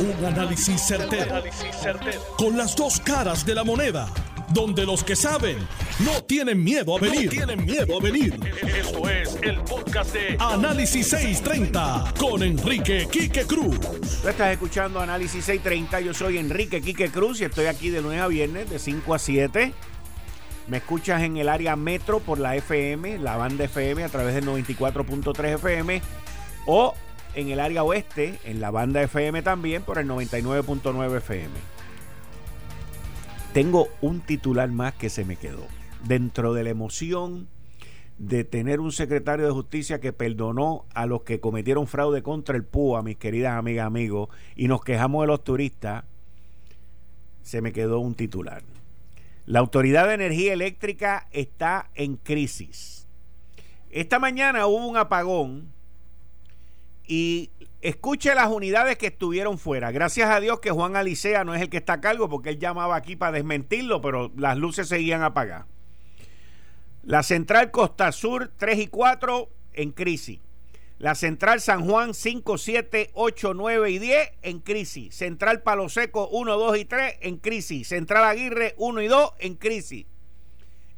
Un análisis certero, Con las dos caras de la moneda. Donde los que saben no tienen miedo a venir. tienen miedo a venir. Esto es el podcast de Análisis 630 con Enrique Quique Cruz. Tú estás escuchando Análisis 630. Yo soy Enrique Quique Cruz y estoy aquí de lunes a viernes de 5 a 7. Me escuchas en el área metro por la FM, la banda FM a través del 94.3 FM o en el área oeste, en la banda FM también, por el 99.9 FM. Tengo un titular más que se me quedó. Dentro de la emoción de tener un secretario de justicia que perdonó a los que cometieron fraude contra el PUA, mis queridas amigas, amigos, y nos quejamos de los turistas, se me quedó un titular. La Autoridad de Energía Eléctrica está en crisis. Esta mañana hubo un apagón y escuche las unidades que estuvieron fuera. Gracias a Dios que Juan Alicea no es el que está a cargo porque él llamaba aquí para desmentirlo, pero las luces seguían apagadas. La central Costa Sur 3 y 4 en crisis. La central San Juan 5, 7, 8, 9 y 10 en crisis. Central Palo Seco 1, 2 y 3 en crisis. Central Aguirre 1 y 2 en crisis.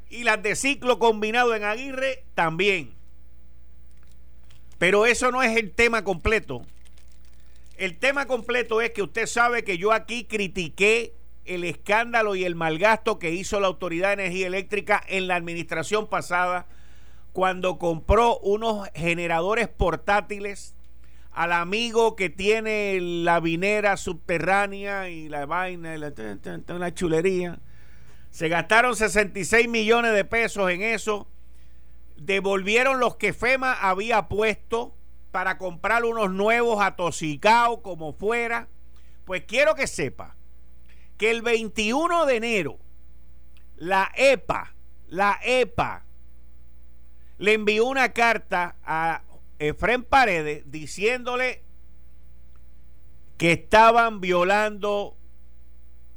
Y las de ciclo combinado en Aguirre también. Pero eso no es el tema completo. El tema completo es que usted sabe que yo aquí critiqué el escándalo y el malgasto que hizo la Autoridad de Energía Eléctrica en la administración pasada cuando compró unos generadores portátiles al amigo que tiene la vinera subterránea y la vaina y la, la chulería. Se gastaron 66 millones de pesos en eso devolvieron los que FEMA había puesto para comprar unos nuevos atosicados como fuera. Pues quiero que sepa que el 21 de enero la EPA, la EPA, le envió una carta a Efren Paredes diciéndole que estaban violando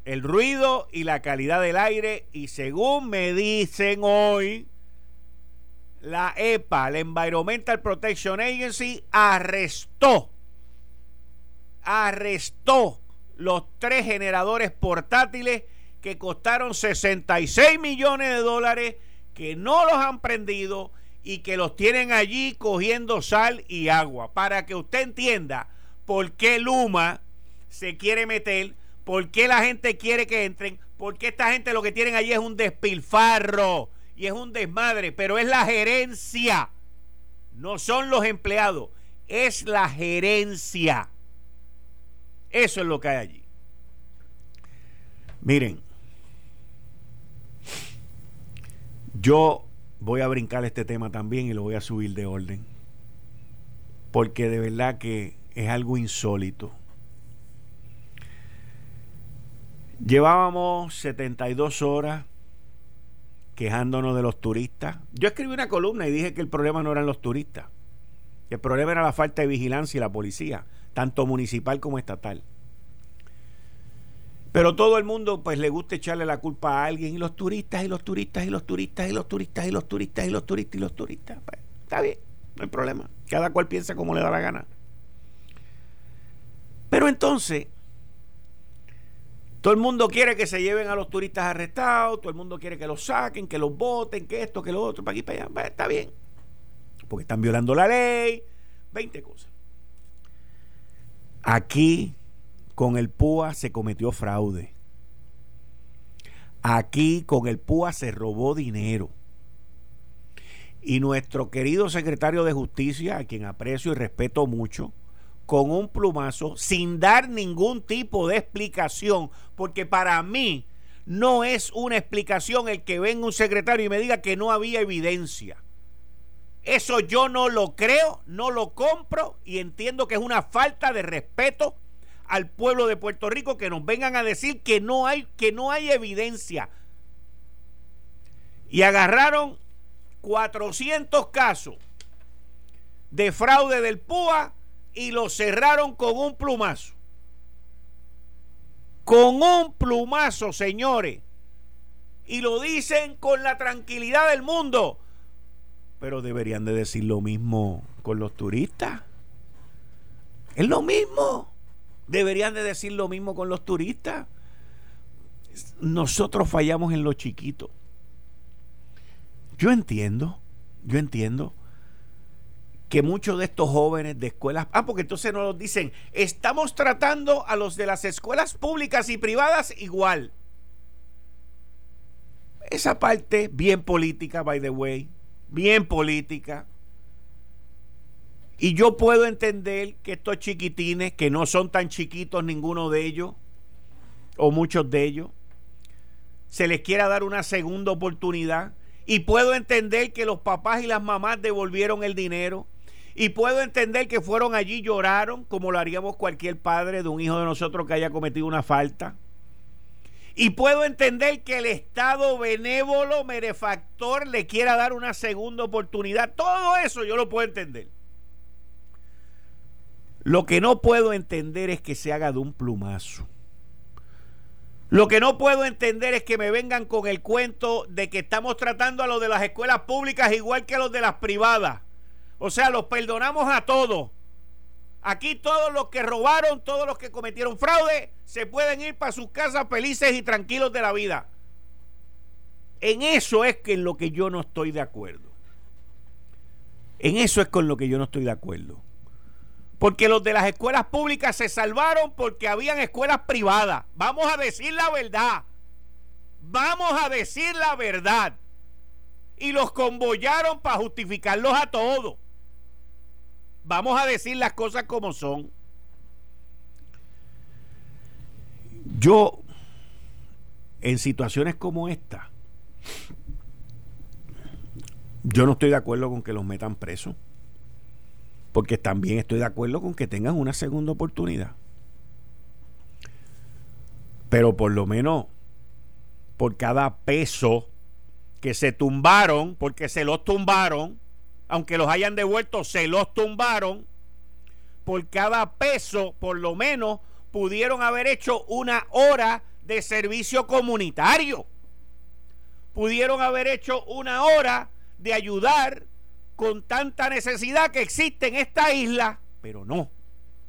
el ruido y la calidad del aire y según me dicen hoy, la EPA, la Environmental Protection Agency, arrestó, arrestó los tres generadores portátiles que costaron 66 millones de dólares, que no los han prendido y que los tienen allí cogiendo sal y agua. Para que usted entienda por qué Luma se quiere meter, por qué la gente quiere que entren, porque esta gente lo que tienen allí es un despilfarro es un desmadre, pero es la gerencia. No son los empleados, es la gerencia. Eso es lo que hay allí. Miren, yo voy a brincar este tema también y lo voy a subir de orden. Porque de verdad que es algo insólito. Llevábamos 72 horas quejándonos de los turistas. Yo escribí una columna y dije que el problema no eran los turistas, que el problema era la falta de vigilancia y la policía, tanto municipal como estatal. Pero todo el mundo pues le gusta echarle la culpa a alguien y los turistas y los turistas y los turistas y los turistas y los turistas y los turistas y los turistas. Pues, está bien, no hay problema. Cada cual piensa como le da la gana. Pero entonces, todo el mundo quiere que se lleven a los turistas arrestados, todo el mundo quiere que los saquen, que los voten, que esto, que lo otro, para aquí, para allá. está bien. Porque están violando la ley, 20 cosas. Aquí, con el PUA, se cometió fraude. Aquí, con el PUA, se robó dinero. Y nuestro querido secretario de Justicia, a quien aprecio y respeto mucho, con un plumazo sin dar ningún tipo de explicación, porque para mí no es una explicación el que venga un secretario y me diga que no había evidencia. Eso yo no lo creo, no lo compro y entiendo que es una falta de respeto al pueblo de Puerto Rico que nos vengan a decir que no hay que no hay evidencia. Y agarraron 400 casos de fraude del PUA y lo cerraron con un plumazo. Con un plumazo, señores. Y lo dicen con la tranquilidad del mundo. Pero deberían de decir lo mismo con los turistas. Es lo mismo. Deberían de decir lo mismo con los turistas. Nosotros fallamos en lo chiquito. Yo entiendo, yo entiendo que muchos de estos jóvenes de escuelas, ah, porque entonces nos dicen, estamos tratando a los de las escuelas públicas y privadas igual. Esa parte bien política, by the way, bien política. Y yo puedo entender que estos chiquitines, que no son tan chiquitos ninguno de ellos, o muchos de ellos, se les quiera dar una segunda oportunidad. Y puedo entender que los papás y las mamás devolvieron el dinero y puedo entender que fueron allí, lloraron, como lo haríamos cualquier padre de un hijo de nosotros que haya cometido una falta. Y puedo entender que el Estado benévolo, merefactor, le quiera dar una segunda oportunidad. Todo eso yo lo puedo entender. Lo que no puedo entender es que se haga de un plumazo. Lo que no puedo entender es que me vengan con el cuento de que estamos tratando a los de las escuelas públicas igual que a los de las privadas. O sea, los perdonamos a todos. Aquí todos los que robaron, todos los que cometieron fraude, se pueden ir para sus casas felices y tranquilos de la vida. En eso es que en lo que yo no estoy de acuerdo. En eso es con lo que yo no estoy de acuerdo. Porque los de las escuelas públicas se salvaron porque habían escuelas privadas. Vamos a decir la verdad. Vamos a decir la verdad. Y los convoyaron para justificarlos a todos. Vamos a decir las cosas como son. Yo, en situaciones como esta, yo no estoy de acuerdo con que los metan presos. Porque también estoy de acuerdo con que tengan una segunda oportunidad. Pero por lo menos, por cada peso que se tumbaron, porque se los tumbaron, aunque los hayan devuelto, se los tumbaron. Por cada peso, por lo menos, pudieron haber hecho una hora de servicio comunitario. Pudieron haber hecho una hora de ayudar con tanta necesidad que existe en esta isla, pero no,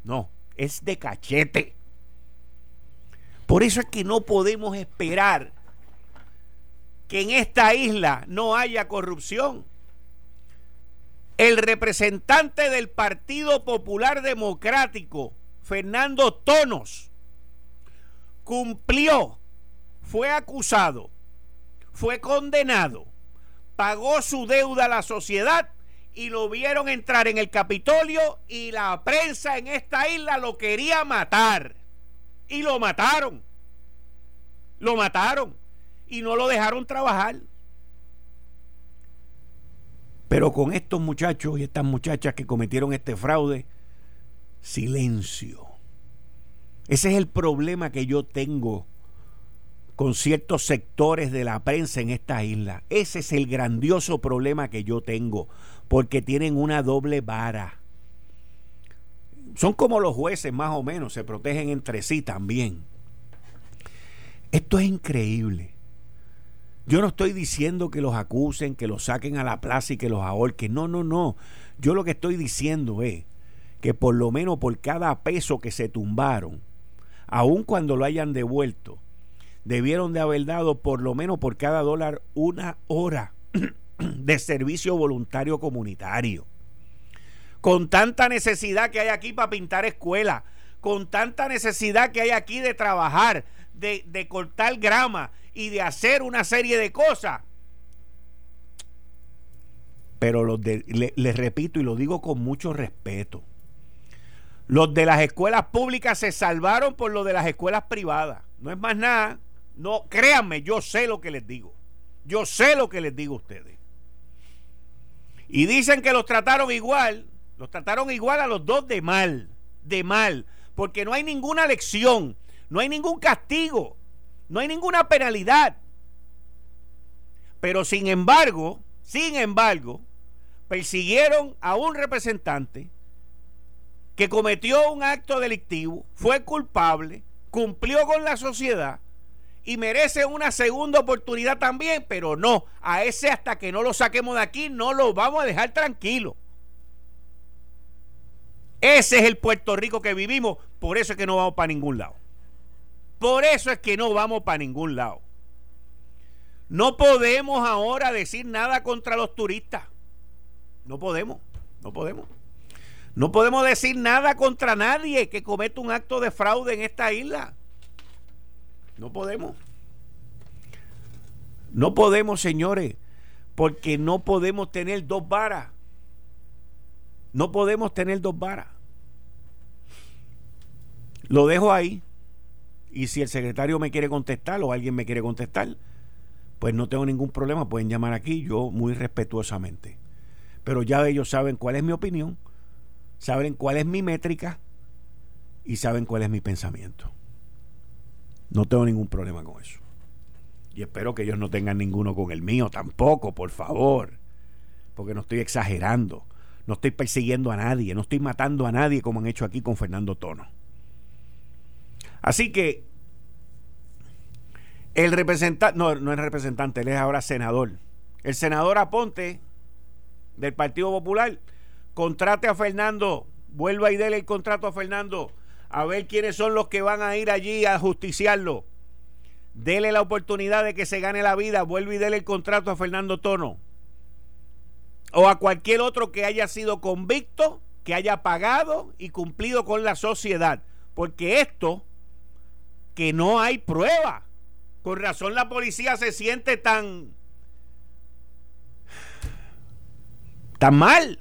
no, es de cachete. Por eso es que no podemos esperar que en esta isla no haya corrupción el representante del Partido Popular Democrático, Fernando Tonos, cumplió, fue acusado, fue condenado, pagó su deuda a la sociedad y lo vieron entrar en el Capitolio y la prensa en esta isla lo quería matar. Y lo mataron. Lo mataron. Y no lo dejaron trabajar. Pero con estos muchachos y estas muchachas que cometieron este fraude, silencio. Ese es el problema que yo tengo con ciertos sectores de la prensa en esta isla. Ese es el grandioso problema que yo tengo, porque tienen una doble vara. Son como los jueces más o menos, se protegen entre sí también. Esto es increíble. Yo no estoy diciendo que los acusen, que los saquen a la plaza y que los ahorquen. No, no, no. Yo lo que estoy diciendo es que por lo menos por cada peso que se tumbaron, aun cuando lo hayan devuelto, debieron de haber dado por lo menos por cada dólar una hora de servicio voluntario comunitario. Con tanta necesidad que hay aquí para pintar escuelas, con tanta necesidad que hay aquí de trabajar, de, de cortar grama y de hacer una serie de cosas. Pero los de, les repito y lo digo con mucho respeto, los de las escuelas públicas se salvaron por lo de las escuelas privadas. No es más nada. No, créanme, yo sé lo que les digo. Yo sé lo que les digo a ustedes. Y dicen que los trataron igual. Los trataron igual a los dos de mal. De mal. Porque no hay ninguna lección. No hay ningún castigo. No hay ninguna penalidad. Pero sin embargo, sin embargo, persiguieron a un representante que cometió un acto delictivo, fue culpable, cumplió con la sociedad y merece una segunda oportunidad también, pero no, a ese hasta que no lo saquemos de aquí no lo vamos a dejar tranquilo. Ese es el Puerto Rico que vivimos, por eso es que no vamos para ningún lado. Por eso es que no vamos para ningún lado. No podemos ahora decir nada contra los turistas. No podemos, no podemos. No podemos decir nada contra nadie que cometa un acto de fraude en esta isla. No podemos. No podemos, señores, porque no podemos tener dos varas. No podemos tener dos varas. Lo dejo ahí. Y si el secretario me quiere contestar o alguien me quiere contestar, pues no tengo ningún problema. Pueden llamar aquí, yo muy respetuosamente. Pero ya ellos saben cuál es mi opinión, saben cuál es mi métrica y saben cuál es mi pensamiento. No tengo ningún problema con eso. Y espero que ellos no tengan ninguno con el mío tampoco, por favor. Porque no estoy exagerando. No estoy persiguiendo a nadie. No estoy matando a nadie como han hecho aquí con Fernando Tono. Así que el representante, no, no es representante, él es ahora senador. El senador Aponte del Partido Popular contrate a Fernando, vuelva y déle el contrato a Fernando, a ver quiénes son los que van a ir allí a justiciarlo. Dele la oportunidad de que se gane la vida, vuelva y déle el contrato a Fernando Tono. O a cualquier otro que haya sido convicto, que haya pagado y cumplido con la sociedad. Porque esto que no hay prueba. Con razón la policía se siente tan tan mal.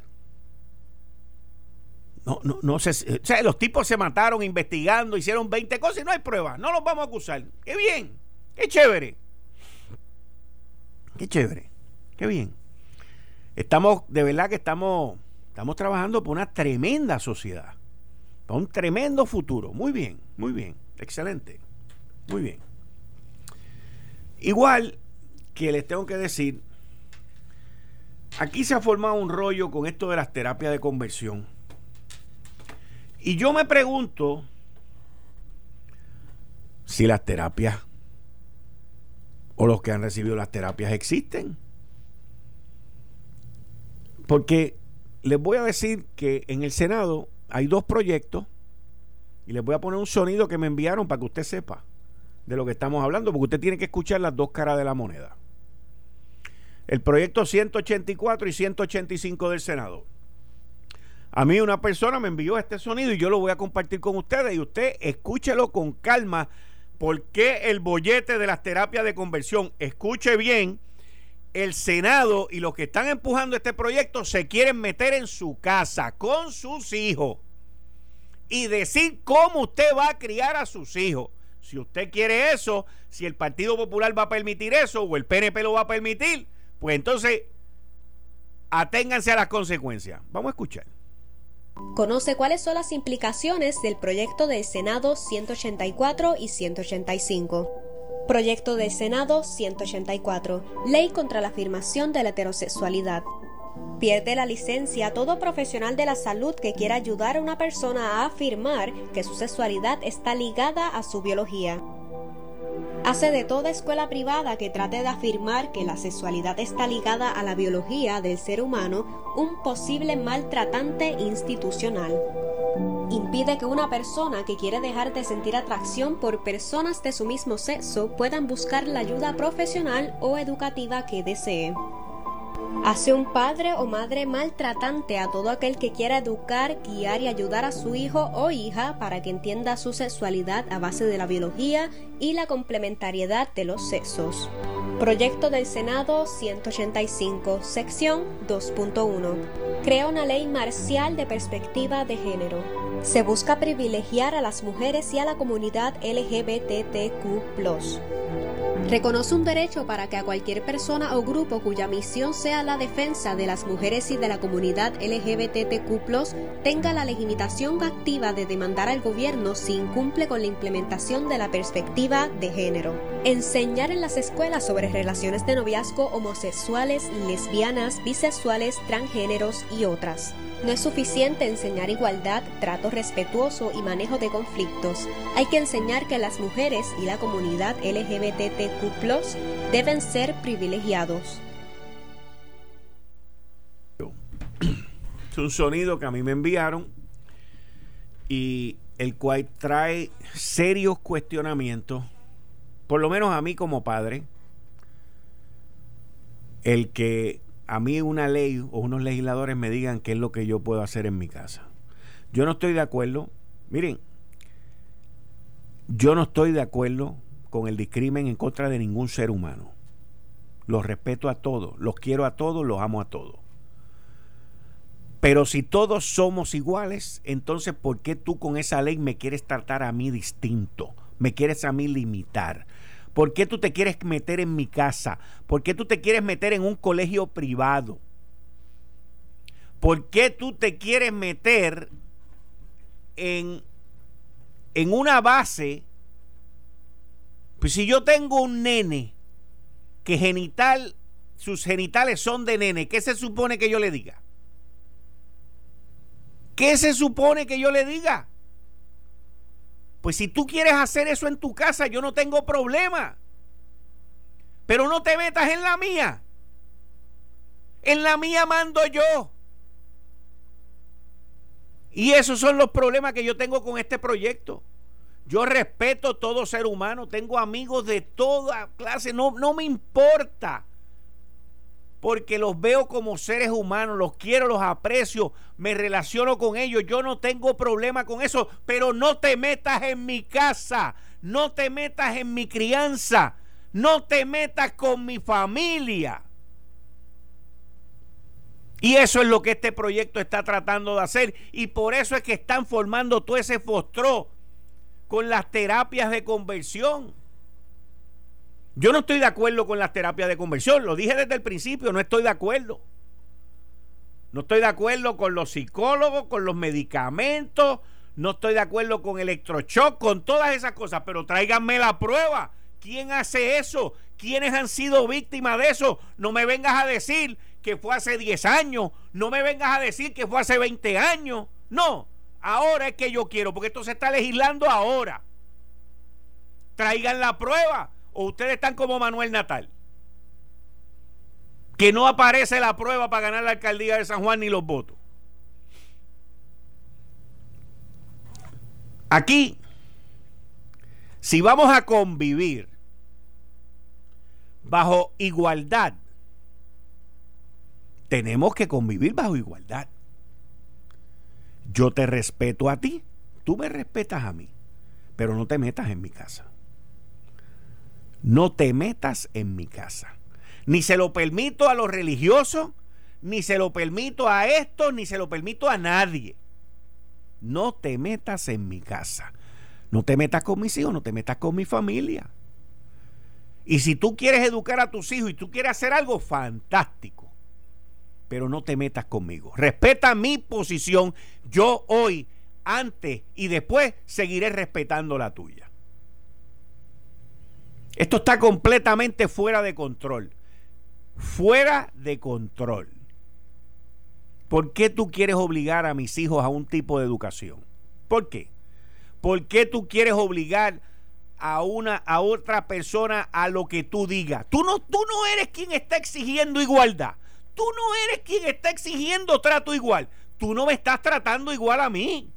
No, no, no sé. O sea, los tipos se mataron investigando, hicieron 20 cosas y no hay prueba. No los vamos a acusar. Qué bien. Qué chévere. Qué chévere. Qué bien. Estamos, de verdad que estamos, estamos trabajando por una tremenda sociedad. Para un tremendo futuro. Muy bien, muy bien. Excelente. Muy bien. Igual que les tengo que decir, aquí se ha formado un rollo con esto de las terapias de conversión. Y yo me pregunto si las terapias o los que han recibido las terapias existen. Porque les voy a decir que en el Senado hay dos proyectos y les voy a poner un sonido que me enviaron para que usted sepa de lo que estamos hablando, porque usted tiene que escuchar las dos caras de la moneda. El proyecto 184 y 185 del Senado. A mí una persona me envió este sonido y yo lo voy a compartir con ustedes y usted escúchelo con calma. porque el bollete de las terapias de conversión? Escuche bien, el Senado y los que están empujando este proyecto se quieren meter en su casa con sus hijos y decir cómo usted va a criar a sus hijos. Si usted quiere eso, si el Partido Popular va a permitir eso o el PNP lo va a permitir, pues entonces aténganse a las consecuencias. Vamos a escuchar. Conoce cuáles son las implicaciones del proyecto del Senado 184 y 185. Proyecto del Senado 184. Ley contra la afirmación de la heterosexualidad. Pierde la licencia todo profesional de la salud que quiera ayudar a una persona a afirmar que su sexualidad está ligada a su biología. Hace de toda escuela privada que trate de afirmar que la sexualidad está ligada a la biología del ser humano un posible maltratante institucional. Impide que una persona que quiere dejar de sentir atracción por personas de su mismo sexo puedan buscar la ayuda profesional o educativa que desee. Hace un padre o madre maltratante a todo aquel que quiera educar, guiar y ayudar a su hijo o hija para que entienda su sexualidad a base de la biología y la complementariedad de los sexos. Proyecto del Senado 185, sección 2.1. Crea una ley marcial de perspectiva de género. Se busca privilegiar a las mujeres y a la comunidad LGBTQ. Reconoce un derecho para que a cualquier persona o grupo cuya misión sea la defensa de las mujeres y de la comunidad LGBTQ tenga la legitimación activa de demandar al gobierno si incumple con la implementación de la perspectiva de género. Enseñar en las escuelas sobre relaciones de noviazgo homosexuales, lesbianas, bisexuales, transgéneros y otras. No es suficiente enseñar igualdad, trato respetuoso y manejo de conflictos. Hay que enseñar que las mujeres y la comunidad LGBTQ deben ser privilegiados. Es un sonido que a mí me enviaron y el cual trae serios cuestionamientos, por lo menos a mí como padre, el que a mí una ley o unos legisladores me digan qué es lo que yo puedo hacer en mi casa. Yo no estoy de acuerdo, miren, yo no estoy de acuerdo con el discrimen en contra de ningún ser humano. Los respeto a todos, los quiero a todos, los amo a todos. Pero si todos somos iguales, entonces ¿por qué tú con esa ley me quieres tratar a mí distinto? Me quieres a mí limitar. ¿Por qué tú te quieres meter en mi casa? ¿Por qué tú te quieres meter en un colegio privado? ¿Por qué tú te quieres meter en, en una base? Pues si yo tengo un nene que genital, sus genitales son de nene, ¿qué se supone que yo le diga? ¿Qué se supone que yo le diga? Pues si tú quieres hacer eso en tu casa, yo no tengo problema. Pero no te metas en la mía. En la mía mando yo. Y esos son los problemas que yo tengo con este proyecto. Yo respeto todo ser humano, tengo amigos de toda clase, no, no me importa porque los veo como seres humanos, los quiero, los aprecio, me relaciono con ellos, yo no tengo problema con eso, pero no te metas en mi casa, no te metas en mi crianza, no te metas con mi familia. Y eso es lo que este proyecto está tratando de hacer. Y por eso es que están formando todo ese fostró con las terapias de conversión. Yo no estoy de acuerdo con las terapias de conversión, lo dije desde el principio, no estoy de acuerdo. No estoy de acuerdo con los psicólogos, con los medicamentos, no estoy de acuerdo con electroshock, con todas esas cosas, pero tráiganme la prueba. ¿Quién hace eso? ¿Quiénes han sido víctimas de eso? No me vengas a decir que fue hace 10 años, no me vengas a decir que fue hace 20 años. No, ahora es que yo quiero, porque esto se está legislando ahora. Traigan la prueba o ustedes están como Manuel Natal, que no aparece la prueba para ganar la alcaldía de San Juan ni los votos. Aquí, si vamos a convivir bajo igualdad, tenemos que convivir bajo igualdad. Yo te respeto a ti, tú me respetas a mí, pero no te metas en mi casa no te metas en mi casa. Ni se lo permito a los religiosos, ni se lo permito a esto, ni se lo permito a nadie. No te metas en mi casa. No te metas con mis hijos, no te metas con mi familia. Y si tú quieres educar a tus hijos y tú quieres hacer algo fantástico, pero no te metas conmigo. Respeta mi posición. Yo hoy, antes y después seguiré respetando la tuya. Esto está completamente fuera de control. Fuera de control. ¿Por qué tú quieres obligar a mis hijos a un tipo de educación? ¿Por qué? ¿Por qué tú quieres obligar a una a otra persona a lo que tú digas? Tú no tú no eres quien está exigiendo igualdad. Tú no eres quien está exigiendo trato igual. Tú no me estás tratando igual a mí.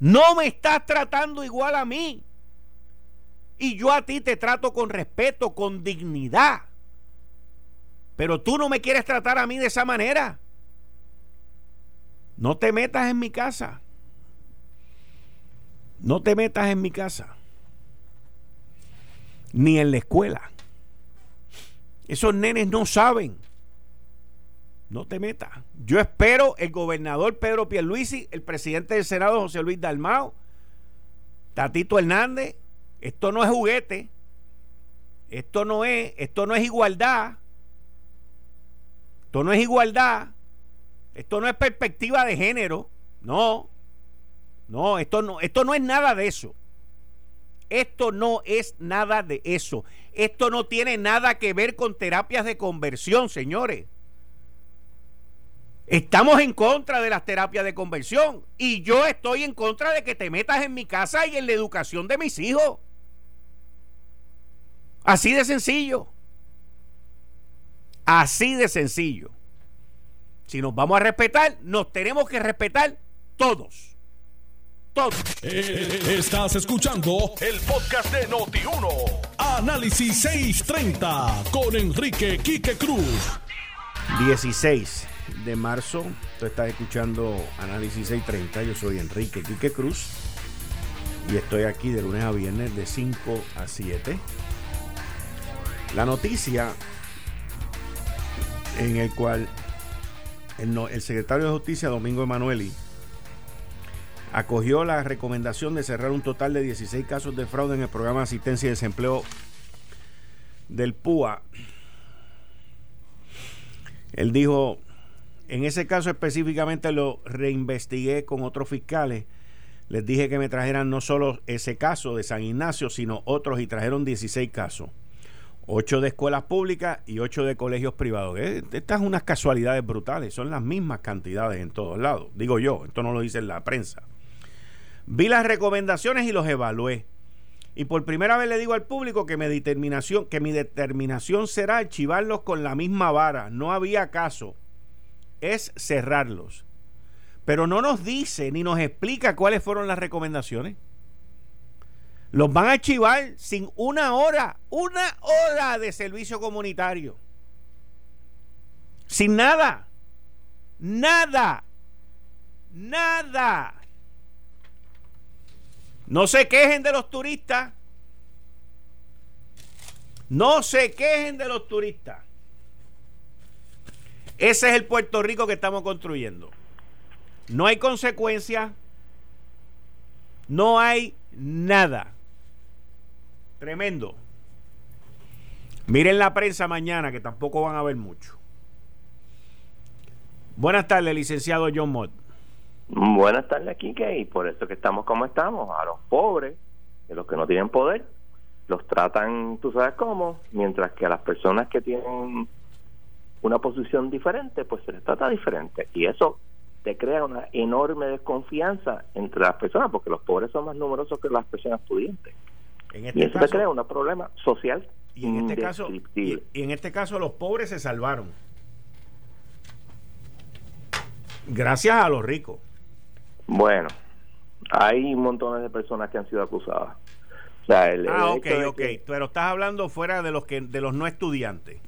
No me estás tratando igual a mí. Y yo a ti te trato con respeto, con dignidad. Pero tú no me quieres tratar a mí de esa manera. No te metas en mi casa. No te metas en mi casa. Ni en la escuela. Esos nenes no saben. No te metas. Yo espero el gobernador Pedro Pierluisi, el presidente del Senado José Luis Dalmao, Tatito Hernández, esto no es juguete. Esto no es, esto no es igualdad. Esto no es igualdad. Esto no es perspectiva de género. No. No, esto no, esto no es nada de eso. Esto no es nada de eso. Esto no tiene nada que ver con terapias de conversión, señores. Estamos en contra de las terapias de conversión y yo estoy en contra de que te metas en mi casa y en la educación de mis hijos. Así de sencillo. Así de sencillo. Si nos vamos a respetar, nos tenemos que respetar Todos. Todos. Eh, estás escuchando el podcast de Noti1. Análisis 630 con Enrique Quique Cruz. 16 de marzo. Tú estás escuchando Análisis 630. Yo soy Enrique Quique Cruz. Y estoy aquí de lunes a viernes de 5 a 7. La noticia en el cual el, secretario de Justicia, Domingo Emanueli, acogió la recomendación de cerrar un total de 16 casos de fraude en el programa de asistencia y desempleo del PUA. Él dijo, en ese caso específicamente lo reinvestigué con otros fiscales. Les dije que me trajeran no solo ese caso de San Ignacio, sino otros y trajeron 16 casos. 8 de escuelas públicas y 8 de colegios privados. Eh, estas son unas casualidades brutales, son las mismas cantidades en todos lados. Digo yo, esto no lo dice la prensa. Vi las recomendaciones y los evalué. Y por primera vez le digo al público que mi determinación, que mi determinación será archivarlos con la misma vara. No había caso. Es cerrarlos. Pero no nos dice ni nos explica cuáles fueron las recomendaciones. Los van a archivar sin una hora, una hora de servicio comunitario. Sin nada. Nada. Nada. No se quejen de los turistas. No se quejen de los turistas. Ese es el Puerto Rico que estamos construyendo. No hay consecuencias. No hay nada. Tremendo. Miren la prensa mañana, que tampoco van a ver mucho. Buenas tardes, licenciado John Mott. Buenas tardes, Kike, y por eso que estamos como estamos. A los pobres, a los que no tienen poder, los tratan, tú sabes cómo, mientras que a las personas que tienen una posición diferente, pues se les trata diferente. Y eso te crea una enorme desconfianza entre las personas, porque los pobres son más numerosos que las personas pudientes. Este y eso te crea un problema social. Y en, este caso, y en este caso los pobres se salvaron. Gracias a los ricos. Bueno, hay montones de personas que han sido acusadas. O sea, el, ah, ok, ok. Pero estás hablando fuera de los que de los no estudiantes.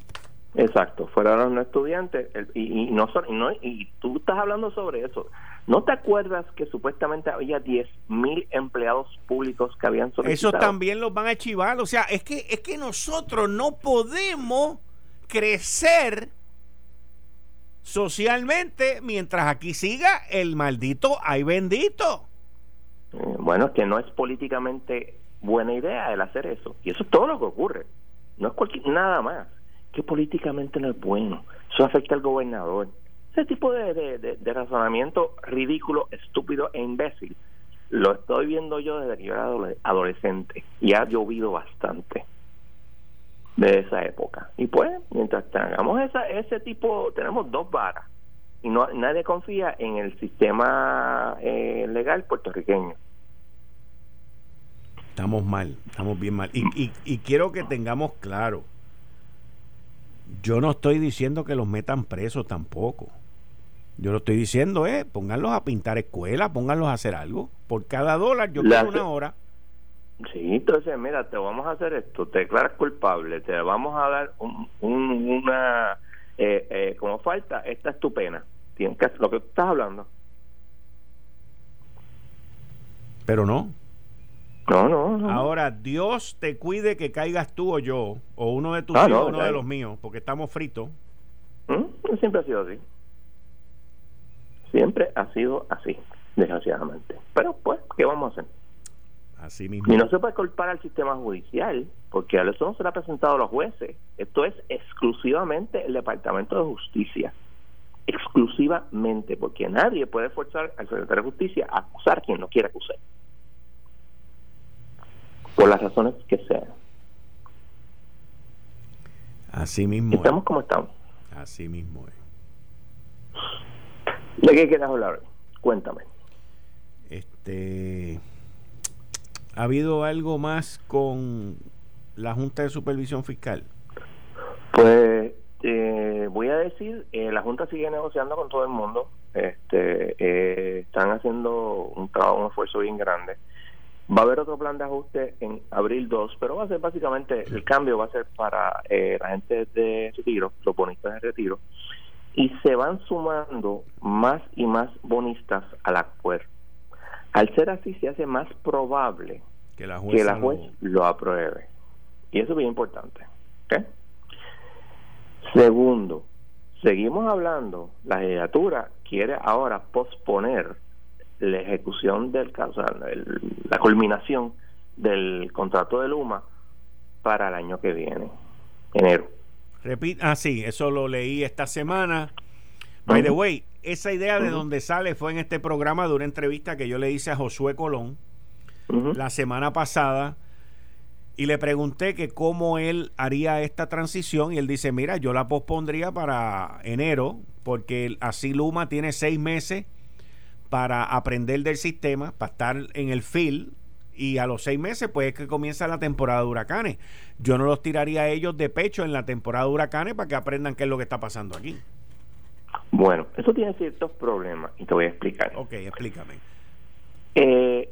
Exacto, fuera de los no estudiantes. y, no, no, y tú estás hablando sobre eso. ¿No te acuerdas que supuestamente había 10 mil empleados públicos que habían solicitado? Eso también los van a archivar. O sea, es que, es que nosotros no podemos crecer socialmente mientras aquí siga el maldito ay bendito. Eh, bueno, es que no es políticamente buena idea el hacer eso. Y eso es todo lo que ocurre. No es cualquier, nada más. Que políticamente no es bueno. Eso afecta al gobernador. Ese tipo de, de, razonamiento ridículo, estúpido e imbécil lo estoy viendo yo desde que yo era adolescente y ha llovido bastante de esa época. Y pues, mientras tengamos esa, ese tipo, tenemos dos varas y no nadie confía en el sistema eh, legal puertorriqueño. Estamos mal, estamos bien mal. Y, y, y quiero que tengamos claro, yo no estoy diciendo que los metan presos tampoco. Yo lo estoy diciendo, eh, pónganlos a pintar escuelas, pónganlos a hacer algo. Por cada dólar yo quiero una hora. Sí, entonces mira, te vamos a hacer esto, te declaras culpable, te vamos a dar un, una, eh, eh, como falta, esta es tu pena. Tienes que hacer lo que tú estás hablando. Pero no. No, no, Ahora, Dios te cuide que caigas tú o yo, o uno de tus ah, hijos, o uno de los míos, porque estamos fritos. ¿Mm? Siempre ha sido así. Siempre ha sido así, desgraciadamente. Pero pues, ¿qué vamos a hacer? Y no se puede culpar al sistema judicial, porque a eso no se le ha presentado a los jueces. Esto es exclusivamente el Departamento de Justicia. Exclusivamente, porque nadie puede forzar al secretario de Justicia a acusar a quien no quiere acusar. Por las razones que sean. Así mismo. Estamos como estamos. Así mismo ¿De qué quieres hablar? Cuéntame. Este ¿Ha habido algo más con la Junta de Supervisión Fiscal? Pues, eh, voy a decir, eh, la Junta sigue negociando con todo el mundo. Este, eh, están haciendo un trabajo, un esfuerzo bien grande. Va a haber otro plan de ajuste en abril 2, pero va a ser básicamente, el cambio va a ser para eh, la gente de retiro, los bonistas de retiro, y se van sumando más y más bonistas al acuerdo. Al ser así, se hace más probable que la, juez lo... apruebe. Y eso es bien importante. Segundo, seguimos hablando, la legislatura quiere ahora posponer la ejecución del caso, la culminación del contrato de Luma para el año que viene, enero. Repita, ah, sí, eso lo leí esta semana. By the way, esa idea de donde sale fue en este programa de una entrevista que yo le hice a Josué Colón la semana pasada y le pregunté que cómo él haría esta transición y él dice, mira, yo la pospondría para enero porque así Luma tiene seis meses para aprender del sistema, para estar en el field y a los seis meses pues es que comienza la temporada de huracanes. Yo no los tiraría a ellos de pecho en la temporada de huracanes para que aprendan qué es lo que está pasando aquí. Bueno, eso tiene ciertos problemas y te voy a explicar. Ok, explícame. Eh,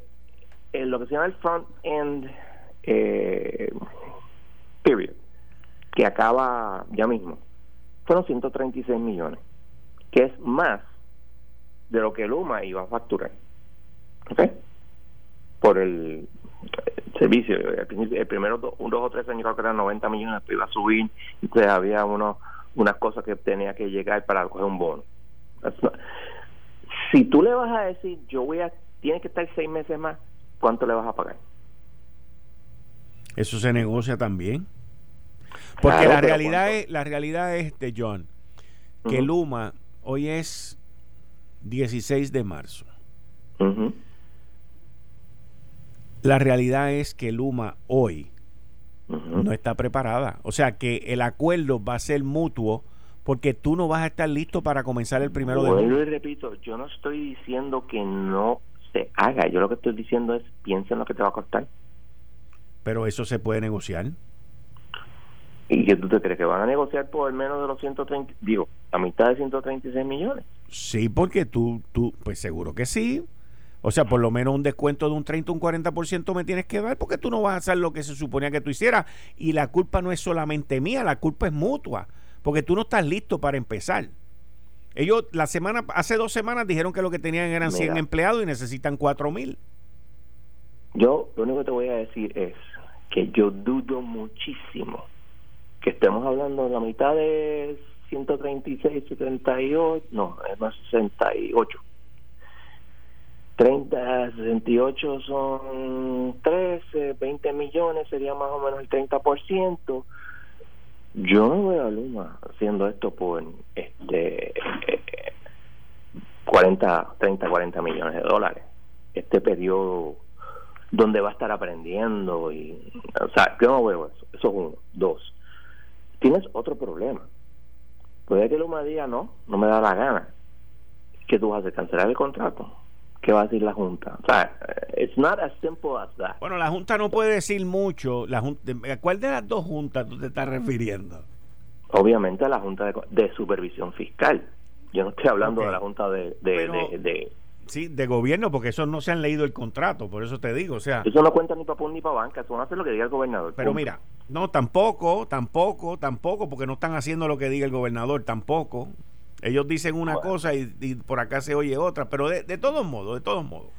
lo que se llama el front end eh, period, que acaba ya mismo, fueron 136 millones, que es más de lo que Luma iba a facturar. ¿Ok? Por el, servicio. El, primero, dos, o tres años creo que eran 90 millones, después iba a subir, y entonces había uno, unas cosas que tenía que llegar para coger un bono. Si tú le vas a decir, yo voy a, tiene que estar seis meses más, ¿cuánto le vas a pagar? Eso se negocia también. Porque la realidad es, la realidad es, de John, que Luma hoy es 16 de marzo. La realidad es que Luma hoy no está preparada. O sea que el acuerdo va a ser mutuo porque tú no vas a estar listo para comenzar el primero de julio. y repito, yo no estoy diciendo que no se haga. Yo lo que estoy diciendo es piensa en lo que te va a costar. Pero eso se puede negociar. ¿Y que tú te crees que van a negociar por menos de los 130, digo, a mitad de 136 millones? Sí, porque tú, tú, pues seguro que sí. O sea, por lo menos un descuento de un 30 un 40% me tienes que dar porque tú no vas a hacer lo que se suponía que tú hicieras. Y la culpa no es solamente mía, la culpa es mutua. Porque tú no estás listo para empezar. Ellos la semana, hace dos semanas dijeron que lo que tenían eran 100 empleados y necesitan 4 mil. Yo lo único que te voy a decir es que yo dudo muchísimo que estemos hablando de la mitad de 136, 78, no, es más 68. 30, 68 son 13, 20 millones sería más o menos el 30%. Yo no veo a Luma haciendo esto por este 40, 30, 40 millones de dólares. Este periodo donde va a estar aprendiendo y o sea yo no veo eso. Eso es uno. Dos tienes otro problema. Puede que Luma diga no no me da la gana que tú vas a cancelar el contrato ¿qué va a decir la Junta? O sea, it's not as simple as that. Bueno, la Junta no puede decir mucho. La ¿A cuál de las dos juntas tú te estás refiriendo? Obviamente a la Junta de, Supervisión Fiscal. Yo no estoy hablando de la Junta de, de Sí, de gobierno, porque esos no se han leído el contrato, por eso te digo, o sea... Eso no cuenta ni para PUN ni para banca, eso no hace lo que diga el gobernador. Pero mira, no, tampoco, tampoco, tampoco, porque no están haciendo lo que diga el gobernador, tampoco. Ellos dicen una cosa y, por acá se oye otra, pero de, todos modos, de todos modos.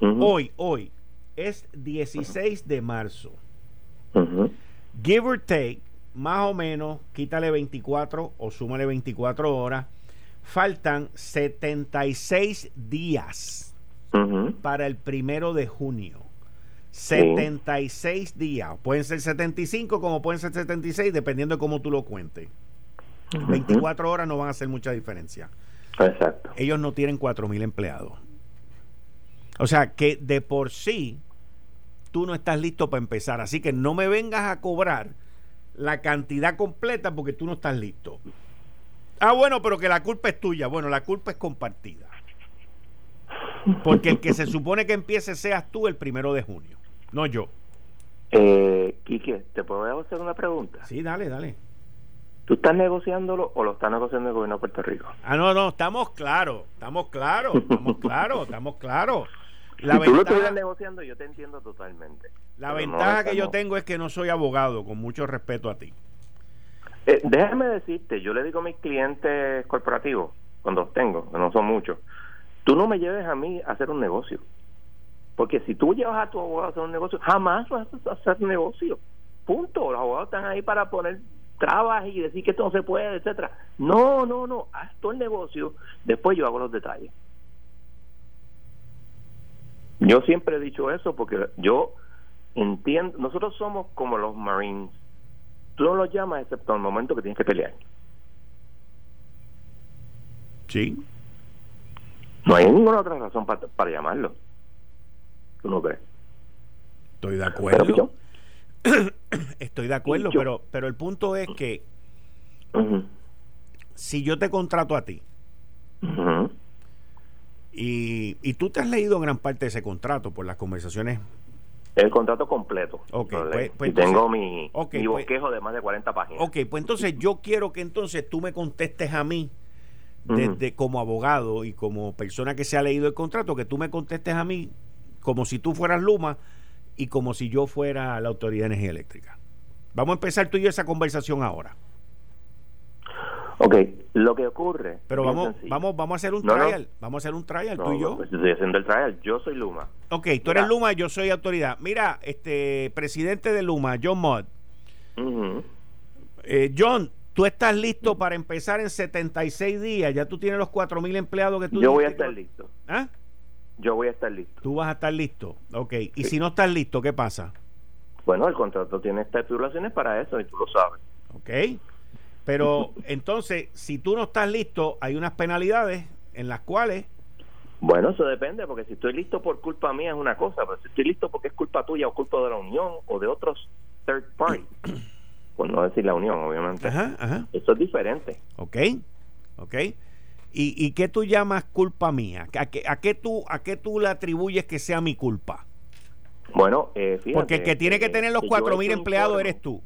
Hoy, hoy, es 16 de marzo. Give or take, más o menos, quítale 24 o súmale 24 horas faltan 76 días para el primero de junio. 76 días. Pueden ser 75 como pueden ser 76, dependiendo de cómo tú lo cuentes. 24 horas no van a hacer mucha diferencia. Exacto. Ellos no tienen 4.000 empleados. O sea que de por sí tú no estás listo para empezar. Así que no me vengas a cobrar la cantidad completa porque tú no estás listo. Ah, bueno, pero que la culpa es tuya. Bueno, la culpa es compartida. Porque el que se supone que empiece seas tú el primero de junio, no yo. Eh, Quique, ¿te puedo hacer una pregunta? Sí, dale, dale. ¿Tú estás negociándolo o lo está negociando el gobierno de Puerto Rico? Ah, no, no, estamos claros, estamos claros, estamos claros, estamos claros. La si tú lo estuvieras negociando, yo te entiendo totalmente. La ventaja que yo tengo es que no soy abogado, con mucho respeto a ti. Eh, déjame decirte, yo le digo a mis clientes corporativos, cuando los tengo, que no son muchos, tú no me lleves a mí a hacer un negocio. Porque si tú llevas a tu abogado a hacer un negocio, jamás vas a hacer negocio. Punto. Los abogados están ahí para poner trabas y decir que esto no se puede, etcétera. No, no, no. Haz todo el negocio, después yo hago los detalles. Yo siempre he dicho eso porque yo entiendo, nosotros somos como los Marines. Tú no los llamas excepto en el momento que tienes que pelear. Sí. No hay ninguna otra razón para, para llamarlo. ¿Tú no crees? Estoy de acuerdo. Estoy de acuerdo, pero, pero el punto es que si yo te contrato a ti y, y tú te has leído gran parte de ese contrato por las conversaciones el contrato completo. Ok, pues, pues y tengo mi, mi pues bosquejo de más de 40 páginas. Ok, pues entonces yo quiero que entonces tú me contestes a mí, desde como abogado y como persona que se ha leído el contrato, que tú me contestes a mí como si tú fueras Luma y como si yo fuera la Autoridad de Energía Eléctrica. Vamos a empezar tú y yo esa conversación ahora. Ok, lo que ocurre. Pero vamos, vamos, vamos a hacer un trial. Vamos a hacer un trial, tú y yo. Pues estoy haciendo el trial. Yo soy Luma. Ok, tú eres Luma, yo soy autoridad. Mira, este presidente de Luma, John Mott. Eh, John, tú estás listo para empezar en 76 días. Ya tú tienes los 4.000 empleados que tú. Yo voy a estar listo. ¿Ah? Yo voy a estar listo. Tú vas a estar listo. Ok. Y si no estás listo, ¿qué pasa? Bueno, el contrato tiene estipulaciones para eso y tú lo sabes. Ok. Pero entonces, si tú no estás listo, hay unas penalidades en las cuales... Bueno, eso depende, porque si estoy listo por culpa mía es una cosa, pero si estoy listo porque es culpa tuya o culpa de la Unión o de otros third party, por no decir la Unión, obviamente, ajá, eso es diferente. Ok, ok. ¿Y, ¿Y qué tú llamas culpa mía? ¿A qué, a, qué tú, ¿A qué tú le atribuyes que sea mi culpa? Bueno, eh, fíjate, Porque el que tiene que tener los cuatro mil empleados eres tú.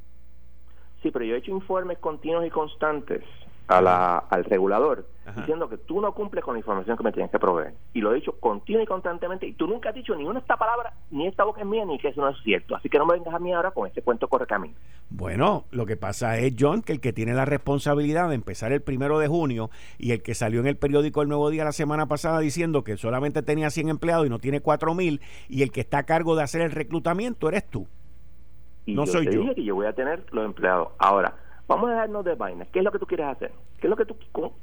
Sí, pero yo he hecho informes continuos y constantes a la, al regulador diciendo que tú no cumples con la información que me tienes que proveer. Y lo he dicho continuo y constantemente. Y tú nunca has dicho ni una esta palabra, ni esta boca es mía, ni que eso no es cierto. Así que no me vengas a mí ahora con ese cuento corre camino. Bueno, lo que pasa es, John, que el que tiene la responsabilidad de empezar el primero de junio y el que salió en el periódico El Nuevo Día la semana pasada diciendo que solamente tenía 100 empleados y no tiene 4 mil, y el que está a cargo de hacer el reclutamiento eres tú. Y no yo soy te yo. dije que yo voy a tener los empleados. Ahora, vamos a dejarnos de vainas. ¿Qué es lo que tú quieres hacer? ¿Qué es lo que tú,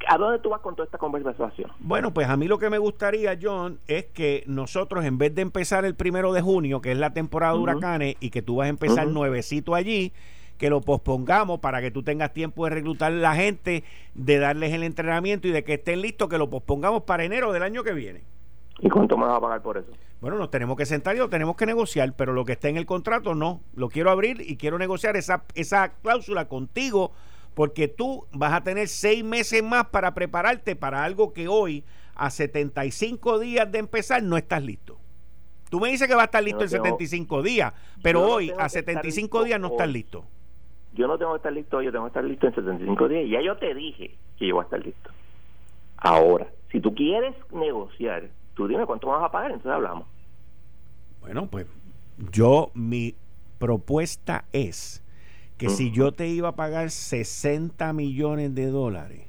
¿A dónde tú vas con toda esta conversación? Bueno, pues a mí lo que me gustaría, John, es que nosotros, en vez de empezar el primero de junio, que es la temporada de huracanes, y que tú vas a empezar nuevecito allí, que lo pospongamos para que tú tengas tiempo de reclutar a la gente, de darles el entrenamiento y de que estén listos, que lo pospongamos para enero del año que viene. ¿Y cuánto me vas a pagar por eso? Bueno, nos tenemos que sentar y lo tenemos que negociar, pero lo que está en el contrato no. Lo quiero abrir y quiero negociar esa, esa cláusula contigo porque tú vas a tener seis meses más para prepararte para algo que hoy, a 75 días de empezar, no estás listo. Tú me dices que va a estar listo en 75 días, pero hoy, a 75 días, no estás listo. Yo no tengo que estar listo yo tengo que estar listo en 75 días. Ya yo te dije que yo voy a estar listo. Ahora, si tú quieres negociar tú dime cuánto vas a pagar, entonces hablamos. Bueno, pues yo, mi propuesta es que si yo te iba a pagar 60 millones de dólares,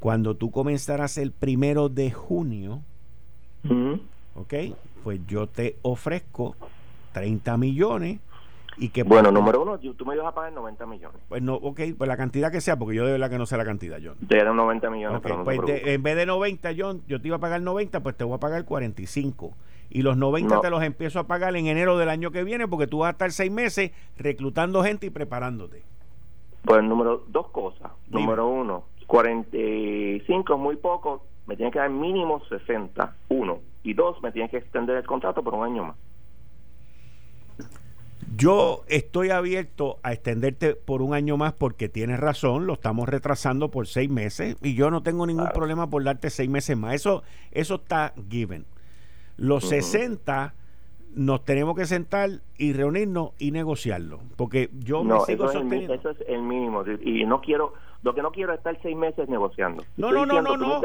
cuando tú comenzaras el primero de junio, ok, pues yo te ofrezco 30 millones y que bueno, número uno, tú me ibas a pagar 90 millones. Pues no, ok, pues la cantidad que sea, porque yo de verdad que no sé la cantidad, John. Te eran 90 millones. pues en vez de 90, John, yo te iba a pagar 90, pues te voy a pagar 45. Y los 90 te los empiezo a pagar en enero del año que viene, porque tú vas a estar seis meses reclutando gente y preparándote. Pues número dos cosas. Número uno, 45 es muy poco, me tiene que dar mínimo 60, uno. Y dos, me tiene que extender el contrato por un año más. Yo estoy abierto a extenderte por un año más porque tienes razón, lo estamos retrasando por seis meses y yo no tengo ningún problema por darte seis meses más. Eso, eso está given. Los 60 nos tenemos que sentar y reunirnos y negociarlo. Porque yo no, me sigo eso sosteniendo. Es eso es el mínimo. Y no quiero, lo que no quiero es estar seis meses negociando. No, no, no, no, no.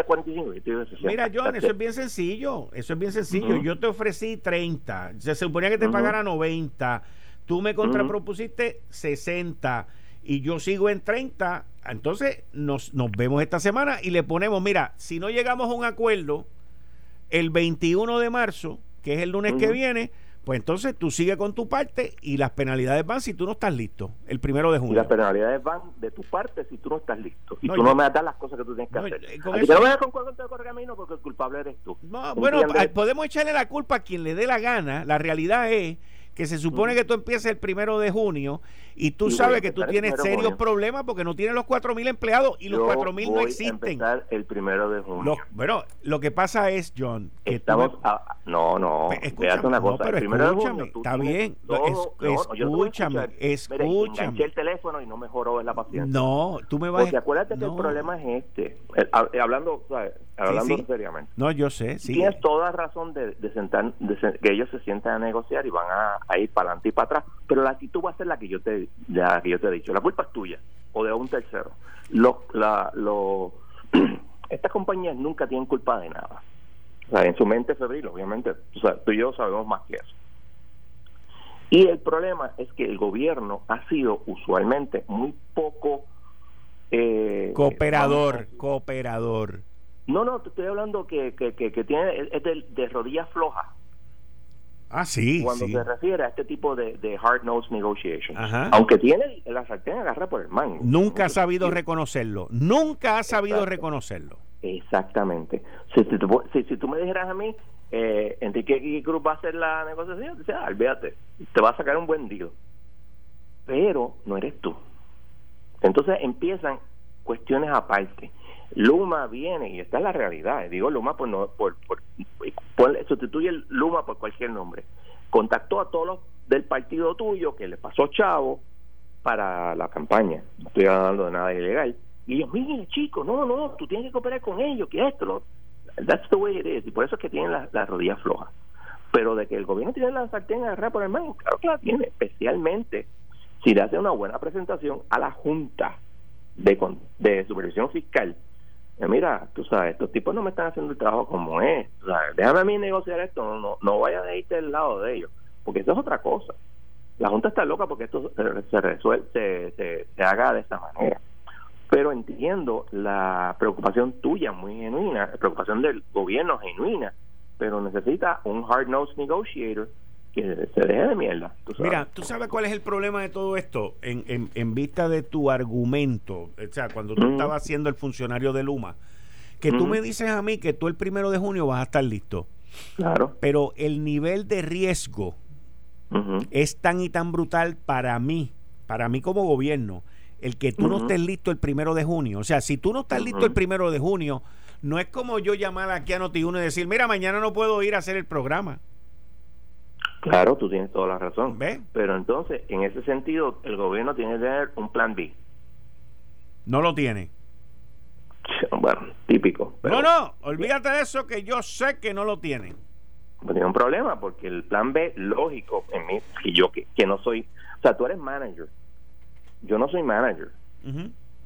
Mira, John, eso es bien sencillo. Eso es bien sencillo. Yo te ofrecí 30. Se suponía que te pagara 90. Tú me contrapropusiste 60 y yo sigo en 30. Entonces nos, nos vemos esta semana y le ponemos, mira, si no llegamos a un acuerdo el 21 de marzo, que es el lunes que viene, pues entonces tú sigues con tu parte y las penalidades van si tú no estás listo, el primero de junio. Y las penalidades van de tu parte si tú no estás listo. Y tú no me das las cosas que tú tienes que hacer. Eh, Así que no con cuál camino porque el culpable eres tú. bueno, podemos echarle la culpa a quien le dé la gana. La realidad es que se supone que tú empieces el primero de junio y tú sabes que tú tienes serios problemas porque no tienes los cuatro mil empleados y los cuatro mil no existen. el primero de junio. bueno, lo que pasa es, John, que estamos. no, no. Escúchame, una cosa. pero escúchame, está bien. escúchame, escúchame. el teléfono y no mejoró la paciencia. No, tú me vas. Porque acuérdate que el problema es este. Eh, hablando, hablando seriamente. No, yo sé. Sí. Tienes toda razón de, sentar, que ellos se sientan a negociar y van a, ir para adelante y para atrás. Pero la actitud va a ser la que yo te, ya que yo te he dicho. La culpa es tuya o de un tercero. Lo, la, lo, estas compañías nunca tienen culpa de nada. O sea, en su mente febril, obviamente, o sea, tú y yo sabemos más que eso. Y el problema es que el gobierno ha sido usualmente muy poco eh, cooperador, cooperador. No, no, te estoy hablando que, que, que, tiene, es de, de rodillas flojas. Ah, sí. Cuando se refiere a este tipo de, de hard nose negotiation. Aunque tiene la sartén agarra por el mango. Nunca ha sabido reconocerlo. Nunca ha sabido reconocerlo. Exactamente. Si, si, tú me dijeras a mí, eh, Enrique Cruz va a hacer la negociación, te ah, olvídate, te va a sacar un buen deal. Pero no eres tú. Entonces empiezan cuestiones aparte. Luma viene, y esta es la realidad, digo Luma por, no, por, por, sustituye Luma por cualquier nombre. Contactó a todos los del partido tuyo que le pasó chavo para la campaña, no estoy hablando de nada ilegal. Y ellos, mire chicos, no, no, tú tienes que cooperar con ellos, que esto, lo, that's the way it is, y por eso es que tienen las la rodillas flojas. Pero de que el gobierno tiene la sartén agarrada por el mango, claro que la tiene, especialmente si le hace una buena presentación a la Junta de, de Supervisión Fiscal mira, tú sabes, estos tipos no me están haciendo el trabajo como es, déjame a mí negociar esto, no, no, no vaya a irte del lado de ellos, porque eso es otra cosa. La Junta está loca porque esto se, resuelve, se, se, haga de esta manera. Pero entiendo la preocupación tuya muy genuina, la preocupación del gobierno genuina, pero necesita un hard-nosed negotiator que se deje de mierda. Mira, ¿tú sabes cuál es el problema de todo esto? En, en, vista de tu argumento, o sea, cuando tú estabas siendo el funcionario de Luma, que tú me dices a mí que tú el primero de junio vas a estar listo. Claro. Pero el nivel de riesgo es tan y tan brutal para mí, para mí como gobierno, el que tú no estés listo el primero de junio. O sea, si tú no estás listo el primero de junio, no es como yo llamar aquí a Noti1 y decir, mira, mañana no puedo ir a hacer el programa. Claro, tú tienes toda la razón. Pero entonces, en ese sentido, el gobierno tiene que tener un plan B. No lo tiene. Bueno, típico. no, no, olvídate de eso que yo sé que no lo tienen. Pues tiene un problema porque el plan B, lógico, en mí, y yo que, que no soy, o sea, tú eres manager, yo no soy manager,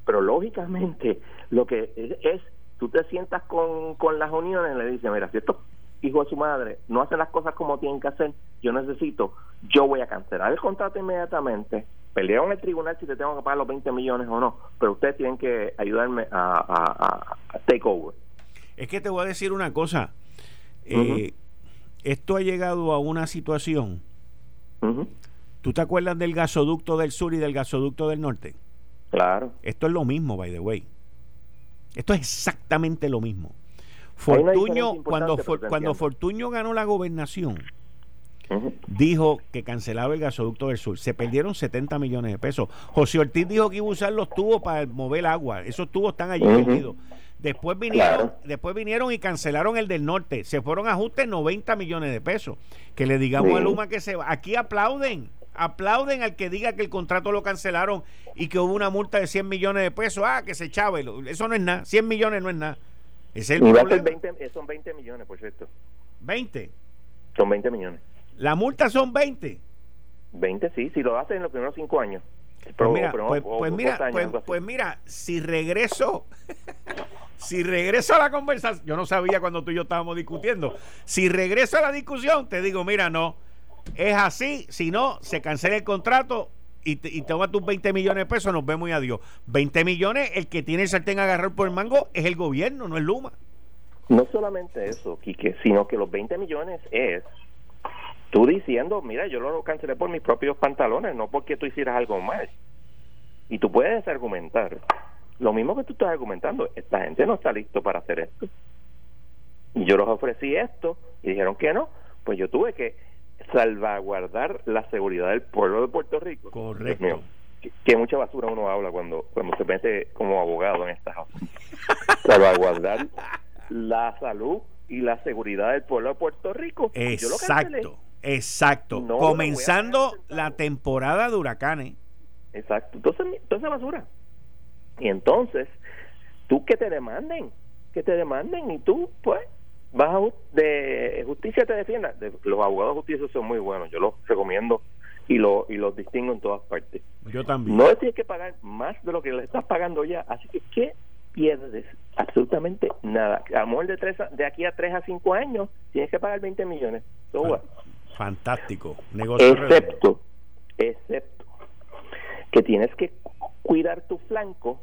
pero lógicamente lo que es, es, tú te sientas con, con las uniones y le dices, mira, si esto hijo de su madre, no hacen las cosas como tienen que hacer, yo necesito, yo voy a cancelar el contrato inmediatamente, pelear en el tribunal si te tengo que pagar los 20 millones o no, pero ustedes tienen que ayudarme a, take over. Es que te voy a decir una cosa, eh, esto ha llegado a una situación, ¿tú te acuerdas del gasoducto del sur y del gasoducto del norte? Claro. Esto es lo mismo, by the way. Esto es exactamente lo mismo. Fortuño, cuando, cuando Fortuño ganó la gobernación, dijo que cancelaba el gasoducto del sur. Se perdieron 70 millones de pesos. José Ortiz dijo que iba a usar los tubos para mover agua. Esos tubos están allí perdidos. Después vinieron, después vinieron y cancelaron el del norte. Se fueron ajustes 90 millones de pesos. Que le digamos a Luma que se va. Aquí aplauden. Aplauden al que diga que el contrato lo cancelaron y que hubo una multa de 100 millones de pesos. Ah, que se echaba. Eso no es nada. 100 millones no es nada. Es el 20, son 20 millones, por cierto. ¿20? Son 20 millones. La multa son 20. 20, sí, si lo haces en los primeros cinco años. Pues mira, pues, pues mira, pues, pues, mira, si regreso, si regreso a la conversación, yo no sabía cuando tú y yo estábamos discutiendo, si regreso a la discusión, te digo, mira, no, es así, si no, se cancela el contrato y, te, y toma tus 20 millones de pesos, nos vemos y adiós. 20 millones, el que tiene el sartén agarrar por el mango es el gobierno, no es Luma. No solamente eso, Quique, sino que los 20 millones es tú diciendo, mira, yo lo cancelé por mis propios pantalones, no porque tú hicieras algo mal. Y tú puedes argumentar, lo mismo que tú estás argumentando, esta gente no está listo para hacer esto. Y yo les ofrecí esto y dijeron que no, pues yo tuve que salvaguardar la seguridad del pueblo de Puerto Rico. Correcto. que, mucha basura uno habla cuando, cuando se mete como abogado en estas salvaguardar la salud y la seguridad del pueblo de Puerto Rico. Exacto. Exacto. Comenzando la temporada de huracanes. Exacto. Entonces, entonces basura. Y entonces, tú que te demanden, que te demanden y tú, pues, vas a, de justicia te defienda. los abogados de justicia son muy buenos, yo los recomiendo y, lo, y los distingo en todas partes. Yo también. No tienes que pagar más de lo que le estás pagando ya, así que ¿qué pierdes? Absolutamente nada. A lo de, tres, de aquí a 3 a 5 años tienes que pagar 20 millones. Fantástico. excepto, excepto que tienes que cuidar tu flanco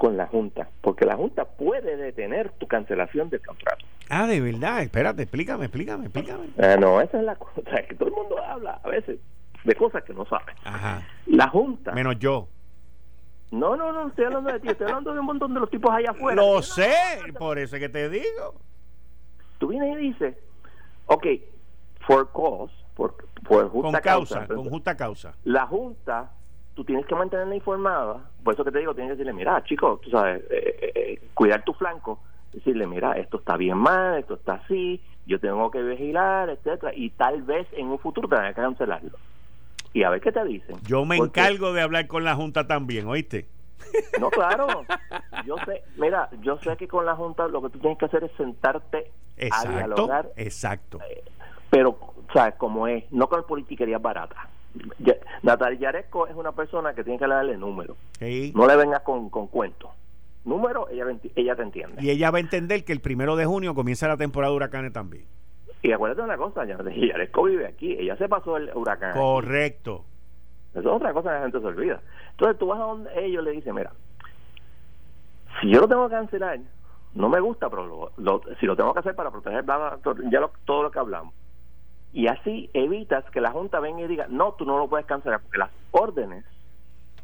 con la Junta, porque la Junta puede detener tu cancelación del contrato. Ah, de verdad, espérate, explícame, explícame, explícame. Ah, no, esa es la cosa, que todo el mundo habla a veces de cosas que no sabe. Ajá. La Junta. Menos yo. No, no, no, estoy hablando de ti, estoy hablando de un montón de los tipos allá afuera. Lo sé, por eso es que te digo. Tú vienes y dices, ok, for cause, por, por justa causa, con justa causa. La Junta, tú tienes que mantenerla informada, por eso que te digo, tienes que decirle, mira, chicos, tú sabes, eh, eh, eh, cuidar tu flanco, decirle, mira, esto está bien mal, esto está así, yo tengo que vigilar, etcétera, y tal vez en un futuro tenga que cancelarlo. Y a ver qué te dicen. Yo me encargo de hablar con la Junta también, ¿oíste? No, claro. Yo sé, mira, yo sé que con la Junta lo que tú tienes que hacer es sentarte a dialogar. Exacto pero, ¿sabes cómo es? No con politiquería barata. Natalia Yaresco es una persona que tiene que darle números. No le vengas con, con cuentos. Número, ella, ella te entiende. Y ella va a entender que el primero de junio comienza la temporada de huracanes también. Y acuérdate de una cosa, Yaresco vive aquí, ella se pasó el huracán. Correcto. Eso es otra cosa que la gente se olvida. Entonces tú vas a donde ellos le dicen, mira, si yo lo tengo que cancelar, no me gusta, pero si lo tengo que hacer para proteger ya todo lo que hablamos y así evitas que la Junta venga y diga, no, tú no lo puedes cancelar, porque las órdenes,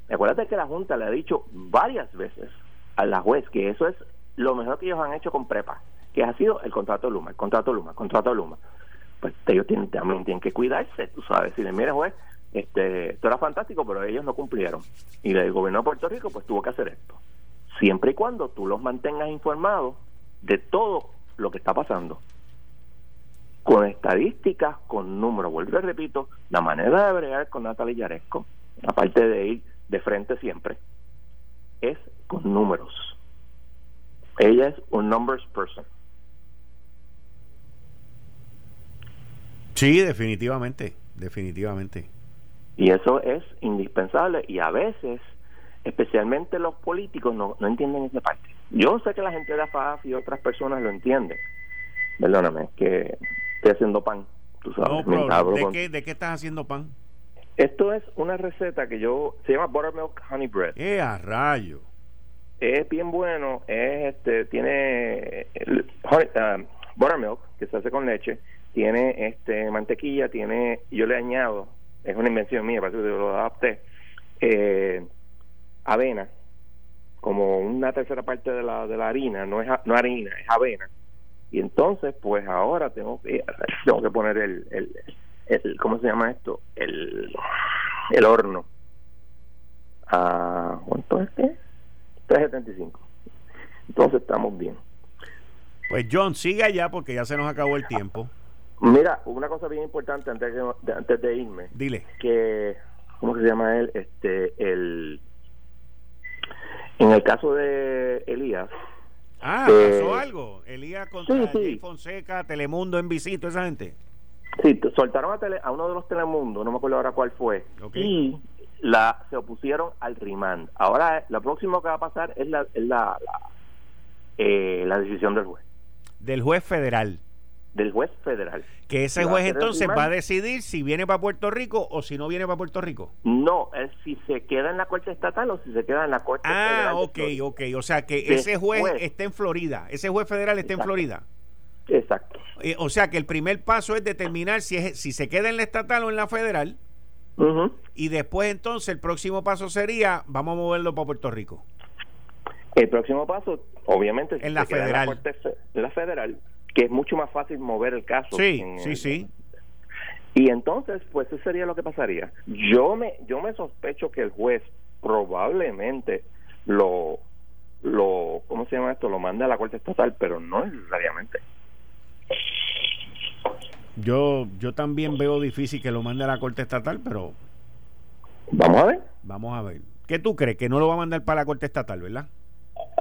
acuérdate que la Junta le ha dicho varias veces a la juez que eso es lo mejor que ellos han hecho con prepa, que ha sido el contrato de Luma, el contrato de Luma, el contrato de Luma. Pues ellos tienen, también tienen que cuidarse, tú sabes, si le mire juez, este, esto era fantástico, pero ellos no cumplieron. Y el gobierno de Puerto Rico pues tuvo que hacer esto. Siempre y cuando tú los mantengas informados de todo lo que está pasando con estadísticas, con números. Vuelvo y repito, la manera de bregar con Natalia Yaresco, aparte de ir de frente siempre, es con números. Ella es un numbers person. Sí, definitivamente, definitivamente. Y eso es indispensable y a veces, especialmente los políticos, no, no entienden esa parte. Yo sé que la gente de la y otras personas lo entienden. Perdóname, que estoy haciendo pan. Tú sabes, ¿De, qué, ¿De qué estás haciendo pan? Esto es una receta que yo se llama buttermilk honey bread. ¡Eh, a rayo! Es bien bueno, es este tiene uh, buttermilk que se hace con leche, tiene este mantequilla, tiene yo le añado, es una invención mía, parece que lo adapté, eh, avena, como una tercera parte de la, de la harina, no es no harina, es avena y entonces pues ahora tengo que tengo que poner el, el, el cómo se llama esto el el horno. A cuánto es que 375 entonces estamos bien. Pues John sigue allá porque ya se nos acabó el tiempo. Mira una cosa bien importante antes de, antes de irme. Dile. Que cómo se llama él este el en el caso de Elías Ah, pasó algo. Elías contra Fonseca, Telemundo en visita, esa gente. Sí, soltaron a, tele, a uno de los Telemundos, no me acuerdo ahora cuál fue, y la se opusieron al remand. Ahora, lo próximo que va a pasar es la, la, eh, la, decisión del juez. Del juez federal. Del juez federal. Que ese juez entonces va a decidir si viene para Puerto Rico o si no viene para Puerto Rico. No, es si se queda en la Corte Estatal o si se queda en la Corte ah, Federal. Ah, ok, ok. O sea que ese juez está en Florida. Ese juez federal está en Florida. Exacto. Eh, o sea que el primer paso es determinar si, es, si se queda en la estatal o en la federal. Y después entonces el próximo paso sería, vamos a moverlo para Puerto Rico. El próximo paso, obviamente, en la federal. En la, federal, que es mucho más fácil mover el caso. Sí, sí, sí. Y entonces, pues eso sería lo que pasaría. Yo me, yo me sospecho que el juez probablemente lo, lo, ¿cómo se llama esto? Lo mande a la corte estatal, pero no necesariamente. Yo, yo también veo difícil que lo mande a la Corte Estatal, pero... Vamos a ver. Vamos a ver. ¿Qué tú crees? Que no lo va a mandar para la Corte Estatal, ¿verdad?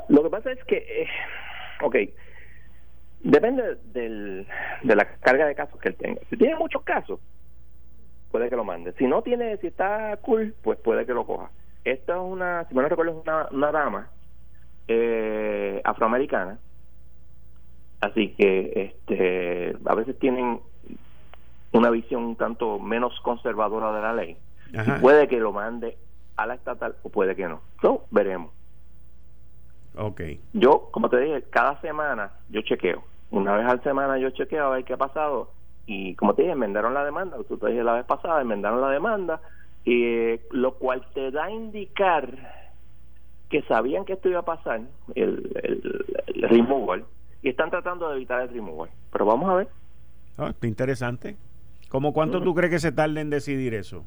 Lo que pasa es que, eh, ok, depende del, de la carga de casos que él tenga. Si tiene muchos casos, puede que lo mande. Si no tiene, si está cool, pues puede que lo coja. Esta es una, si me no recuerdo, es una, una dama eh, afroamericana. Así que este a veces tienen una visión un tanto menos conservadora de la ley. puede que lo mande a la estatal o puede que no. So, veremos. Ok. Yo, como te dije, cada semana yo chequeo. Una vez al semana yo chequeo a ver qué ha pasado. Y como te dije, enmendaron la demanda. Tú te dije la vez pasada, enmendaron la demanda. y lo cual te da a indicar que sabían que esto iba a pasar, el, el, el removal, y están tratando de evitar el removal. Pero vamos a ver. Ah, está interesante. ¿Cómo cuánto tú crees que se tarde en decidir eso?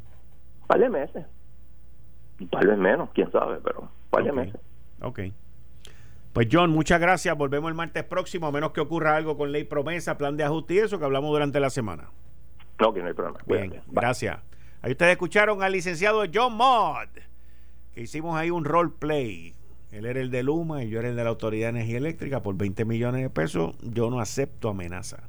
Un par de meses. Tal vez menos, quién sabe, pero un par de meses. Ok. Pues John, muchas gracias. Volvemos el martes próximo, a menos que ocurra algo con ley promesa, plan de ajuste y eso que hablamos durante la semana. No, que no hay problema. Bien, gracias. Ahí ustedes escucharon al licenciado John Mott, que hicimos ahí un role play. Él era el de Luma y yo era el de la Autoridad de Energía Eléctrica por 20 millones de pesos. Yo no acepto amenaza.